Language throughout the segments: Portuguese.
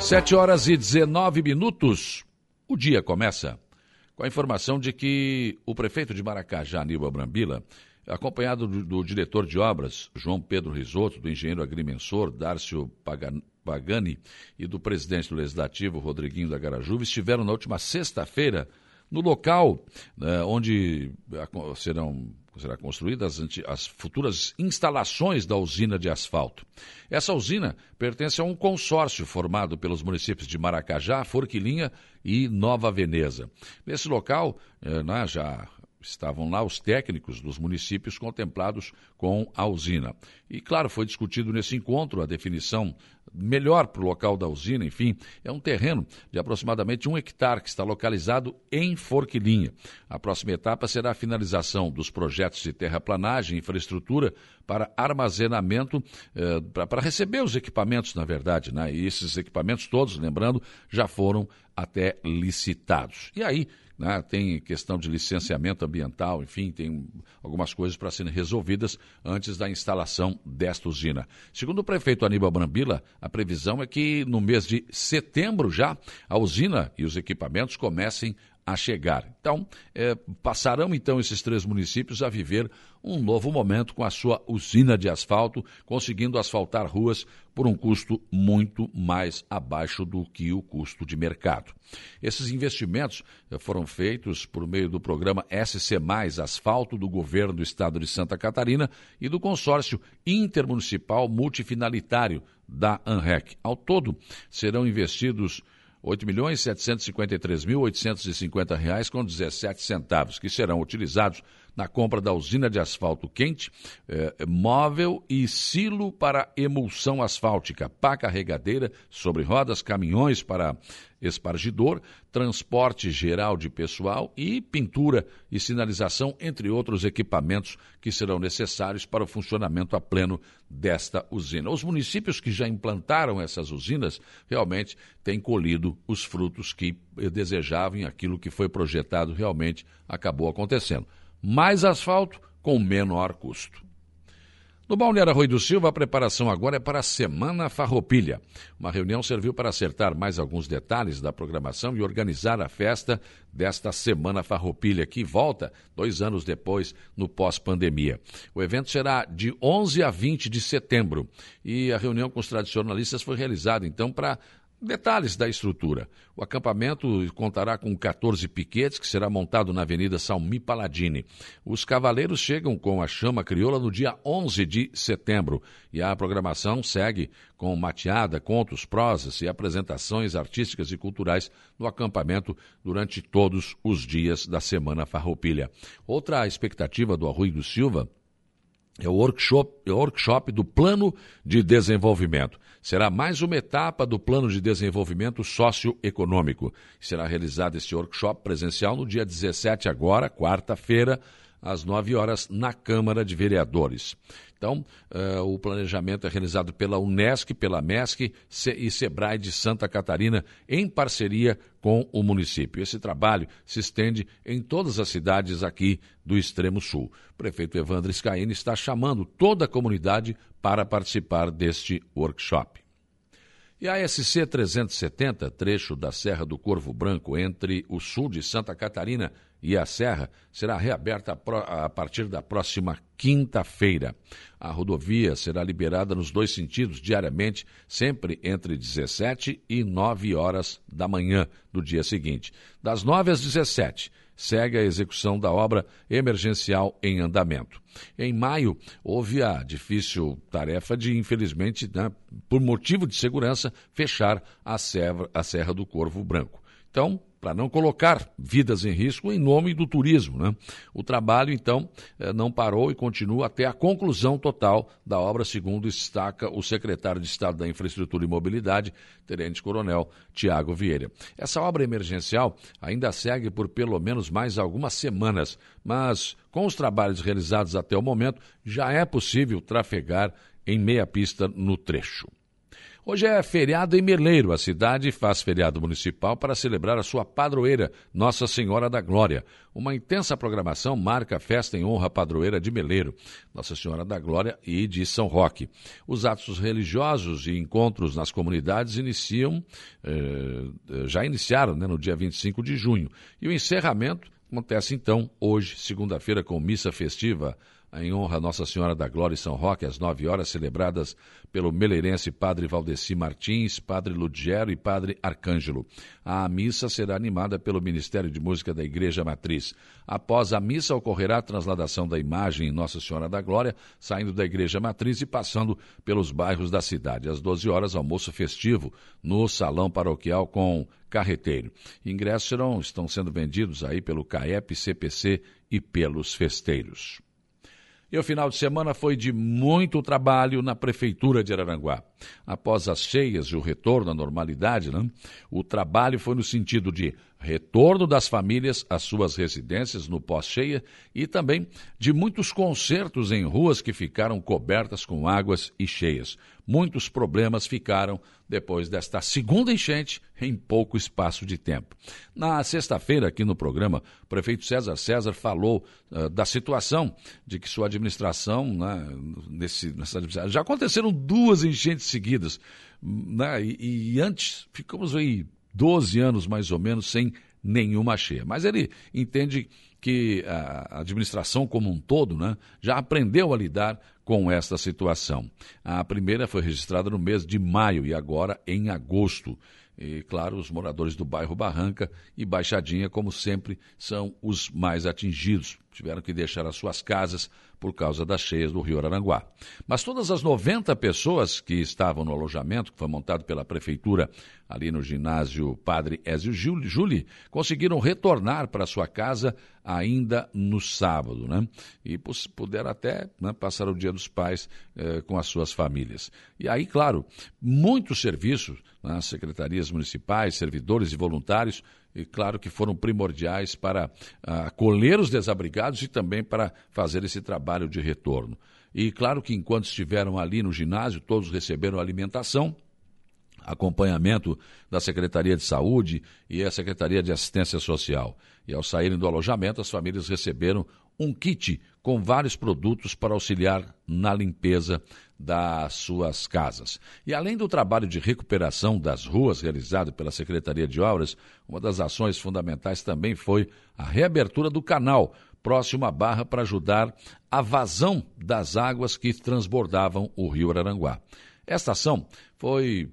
Sete horas e 19 minutos. O dia começa com a informação de que o prefeito de Maracajá, Aníbal Brambila, acompanhado do, do, diretor de obras, João Pedro Risotto, do engenheiro agrimensor, Dárcio Pagani, e do presidente do Legislativo, Rodriguinho da Garajuva, estiveram na última sexta-feira no local né, onde serão será construídas as, as futuras instalações da usina de asfalto. Essa usina pertence a um consórcio formado pelos municípios de Maracajá, Forquilinha e Nova Veneza. Nesse local, eh, né, já estavam lá os técnicos dos municípios contemplados com a usina. E, claro, foi discutido nesse encontro a definição melhor para o local da usina, enfim, é um terreno de aproximadamente um hectare que está localizado em Forquilinha. A próxima etapa será a finalização dos projetos de terraplanagem e infraestrutura para armazenamento, eh, para receber os equipamentos, na verdade, né? E esses equipamentos todos, lembrando, já foram até licitados. E aí, né? tem questão de licenciamento ambiental, enfim, tem algumas coisas para serem resolvidas antes da instalação desta usina. Segundo o prefeito Aníbal Brambila, a previsão é que no mês de setembro já a usina e os equipamentos comecem a chegar. Então, é, passarão então esses três municípios a viver um novo momento com a sua usina de asfalto, conseguindo asfaltar ruas por um custo muito mais abaixo do que o custo de mercado. Esses investimentos é, foram feitos por meio do programa SC Mais Asfalto do governo do estado de Santa Catarina e do consórcio intermunicipal multifinalitário da ANREC. Ao todo, serão investidos 8 milhões 753 mil 850 reais com 17 centavos, que serão utilizados na compra da usina de asfalto quente, eh, móvel e silo para emulsão asfáltica, pá carregadeira sobre rodas, caminhões para espargidor, transporte geral de pessoal e pintura e sinalização, entre outros equipamentos que serão necessários para o funcionamento a pleno desta usina. Os municípios que já implantaram essas usinas realmente têm colhido os frutos que desejavam e aquilo que foi projetado realmente acabou acontecendo mais asfalto com menor custo. No Balneário Arroio do Silva, a preparação agora é para a Semana Farroupilha. Uma reunião serviu para acertar mais alguns detalhes da programação e organizar a festa desta Semana Farroupilha, que volta dois anos depois, no pós-pandemia. O evento será de 11 a 20 de setembro e a reunião com os tradicionalistas foi realizada, então, para Detalhes da estrutura. O acampamento contará com 14 piquetes, que será montado na Avenida Salmi Paladini. Os cavaleiros chegam com a chama crioula no dia 11 de setembro e a programação segue com mateada, contos, prosas e apresentações artísticas e culturais no acampamento durante todos os dias da Semana Farroupilha. Outra expectativa do Arrui do Silva é o workshop, é workshop do Plano de Desenvolvimento. Será mais uma etapa do Plano de Desenvolvimento Socioeconômico. Será realizado esse workshop presencial no dia 17, agora, quarta-feira, às 9 horas, na Câmara de Vereadores. Então, uh, o planejamento é realizado pela Unesc, pela MESC e SEBRAE de Santa Catarina, em parceria com o município. Esse trabalho se estende em todas as cidades aqui do extremo sul. O prefeito Evandro Scaini está chamando toda a comunidade para participar deste workshop. E a SC 370, trecho da Serra do Corvo Branco entre o sul de Santa Catarina e a Serra, será reaberta a partir da próxima quinta-feira. A rodovia será liberada nos dois sentidos diariamente, sempre entre 17 e 9 horas da manhã do dia seguinte. Das 9 às 17 segue a execução da obra emergencial em andamento. Em maio, houve a difícil tarefa de, infelizmente, né, por motivo de segurança, fechar a serra, a serra do Corvo Branco. Então, para não colocar vidas em risco em nome do turismo. Né? O trabalho, então, eh, não parou e continua até a conclusão total da obra, segundo destaca o secretário de Estado da Infraestrutura e Mobilidade, Tenente Coronel Tiago Vieira. Essa obra emergencial ainda segue por pelo menos mais algumas semanas, mas com os trabalhos realizados até o momento, já é possível trafegar em meia pista no trecho. Hoje é feriado em Meleiro. A cidade faz feriado municipal para celebrar a sua padroeira, Nossa Senhora da Glória. Uma intensa programação marca a festa em honra à padroeira de Meleiro, Nossa Senhora da Glória e de São Roque. Os atos religiosos e encontros nas comunidades iniciam, eh, já iniciaram né, no dia 25 de junho. E o encerramento acontece então hoje, segunda-feira, com missa festiva em honra a Nossa Senhora da Glória e São Roque, às nove horas, celebradas pelo meleirense Padre Valdeci Martins, Padre Ludgero e Padre Arcângelo. A missa será animada pelo Ministério de Música da Igreja Matriz. Após a missa, ocorrerá a transladação da imagem Nossa Senhora da Glória, saindo da Igreja Matriz e passando pelos bairros da cidade. Às 12 horas, almoço festivo no Salão Paroquial com carreteiro. Ingressos serão, estão sendo vendidos aí pelo CAEP, CPC e pelos festeiros. E o final de semana foi de muito trabalho na Prefeitura de Araranguá. Após as cheias e o retorno à normalidade, né, o trabalho foi no sentido de retorno das famílias às suas residências no pós-cheia e também de muitos concertos em ruas que ficaram cobertas com águas e cheias. Muitos problemas ficaram depois desta segunda enchente em pouco espaço de tempo. Na sexta-feira, aqui no programa, o prefeito César César falou uh, da situação de que sua administração, né, nesse, nessa administração, já aconteceram duas enchentes seguidas, né, e, e antes ficamos aí 12 anos mais ou menos sem nenhuma cheia. Mas ele entende que a administração como um todo né, já aprendeu a lidar com esta situação. A primeira foi registrada no mês de maio e agora em agosto. E, claro, os moradores do bairro Barranca e Baixadinha, como sempre, são os mais atingidos. Tiveram que deixar as suas casas por causa das cheias do Rio Aranguá. Mas todas as 90 pessoas que estavam no alojamento, que foi montado pela prefeitura ali no ginásio Padre Ézio Júli, conseguiram retornar para sua casa ainda no sábado, né? E puderam até né, passar o Dia dos Pais eh, com as suas famílias. E aí, claro, muitos serviços, né, secretarias municipais, servidores e voluntários, e claro que foram primordiais para ah, acolher os desabrigados e também para fazer esse trabalho de retorno. E claro que enquanto estiveram ali no ginásio, todos receberam alimentação, acompanhamento da Secretaria de Saúde e a Secretaria de Assistência Social. E ao saírem do alojamento, as famílias receberam um kit com vários produtos para auxiliar na limpeza das suas casas. E além do trabalho de recuperação das ruas realizado pela Secretaria de Obras, uma das ações fundamentais também foi a reabertura do canal próximo à barra para ajudar a vazão das águas que transbordavam o rio Araranguá. Esta ação foi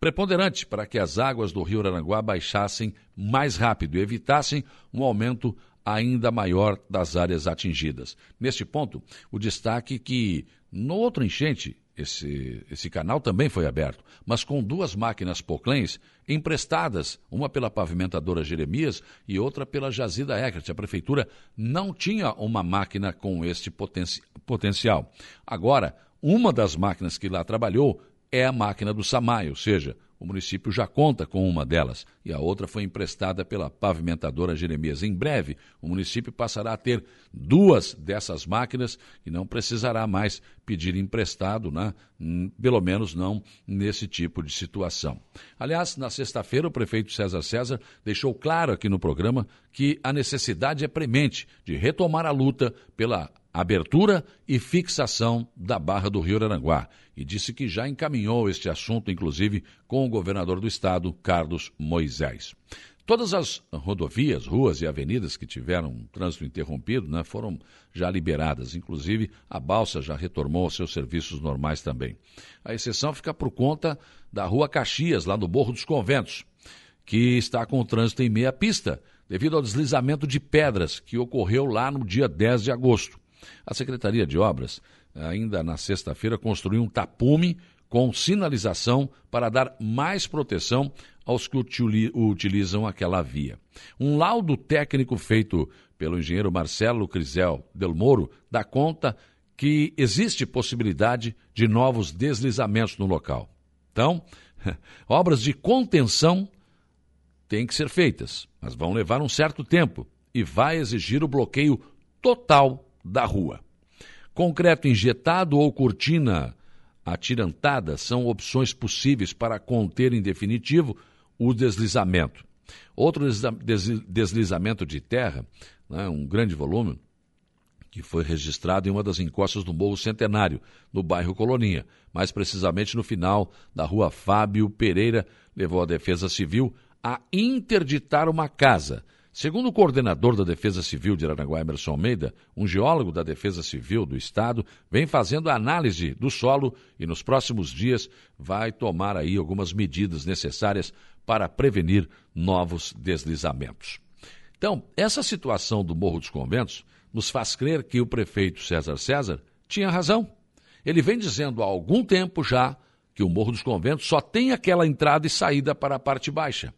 preponderante para que as águas do rio Aranguá baixassem mais rápido e evitassem um aumento ainda maior das áreas atingidas. Neste ponto, o destaque que no outro enchente, esse, esse canal também foi aberto, mas com duas máquinas Poclens emprestadas, uma pela pavimentadora Jeremias e outra pela Jazida Eckert. A prefeitura não tinha uma máquina com este poten potencial. Agora, uma das máquinas que lá trabalhou é a máquina do SAMAI, ou seja, o município já conta com uma delas e a outra foi emprestada pela pavimentadora Jeremias. Em breve, o município passará a ter duas dessas máquinas e não precisará mais pedir emprestado, né? Hum, pelo menos não nesse tipo de situação. Aliás, na sexta-feira, o prefeito César César deixou claro aqui no programa que a necessidade é premente de retomar a luta pela abertura e fixação da Barra do Rio Aranguá e disse que já encaminhou este assunto, inclusive, com o governador do estado, Carlos Moisés. Todas as rodovias, ruas e avenidas que tiveram trânsito interrompido né, foram já liberadas. Inclusive, a balsa já retornou aos seus serviços normais também. A exceção fica por conta da Rua Caxias, lá no Morro dos Conventos, que está com o trânsito em meia pista, devido ao deslizamento de pedras que ocorreu lá no dia 10 de agosto. A Secretaria de Obras, ainda na sexta-feira, construiu um tapume com sinalização para dar mais proteção aos que utilizam aquela via. Um laudo técnico feito pelo engenheiro Marcelo Crisel Del Moro dá conta que existe possibilidade de novos deslizamentos no local. Então, obras de contenção têm que ser feitas, mas vão levar um certo tempo e vai exigir o bloqueio total da rua. Concreto injetado ou cortina atirantada são opções possíveis para conter em definitivo o deslizamento. Outro deslizamento de terra, né, um grande volume, que foi registrado em uma das encostas do Morro Centenário, no bairro Coloninha, mais precisamente no final da rua Fábio Pereira, levou a Defesa Civil a interditar uma casa. Segundo o coordenador da Defesa Civil de Aranaguá, Emerson Almeida, um geólogo da Defesa Civil do Estado vem fazendo a análise do solo e nos próximos dias vai tomar aí algumas medidas necessárias para prevenir novos deslizamentos. Então, essa situação do Morro dos Conventos nos faz crer que o prefeito César César tinha razão. Ele vem dizendo há algum tempo já que o Morro dos Conventos só tem aquela entrada e saída para a parte baixa.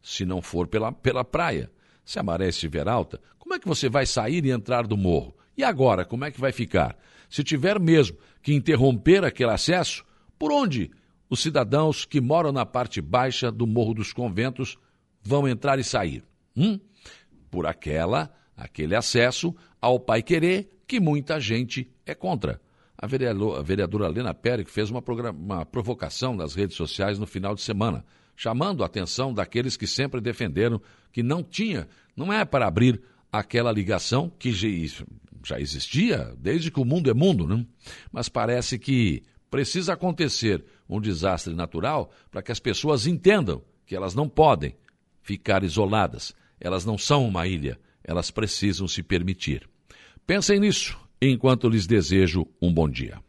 Se não for pela, pela praia. Se a maré estiver alta, como é que você vai sair e entrar do morro? E agora, como é que vai ficar? Se tiver mesmo que interromper aquele acesso, por onde os cidadãos que moram na parte baixa do Morro dos Conventos vão entrar e sair? Hum? Por aquela aquele acesso ao Pai Querer que muita gente é contra. A vereadora, Lena Pérez fez uma, uma provocação nas redes sociais no final de semana, chamando a atenção daqueles que sempre defenderam que não tinha, não é para abrir aquela ligação que já existia desde que o mundo é mundo, né? mas parece que precisa acontecer um desastre natural para que as pessoas entendam que elas não podem ficar isoladas, elas não são uma ilha, elas precisam se permitir. Pensem nisso enquanto lhes desejo um bom dia.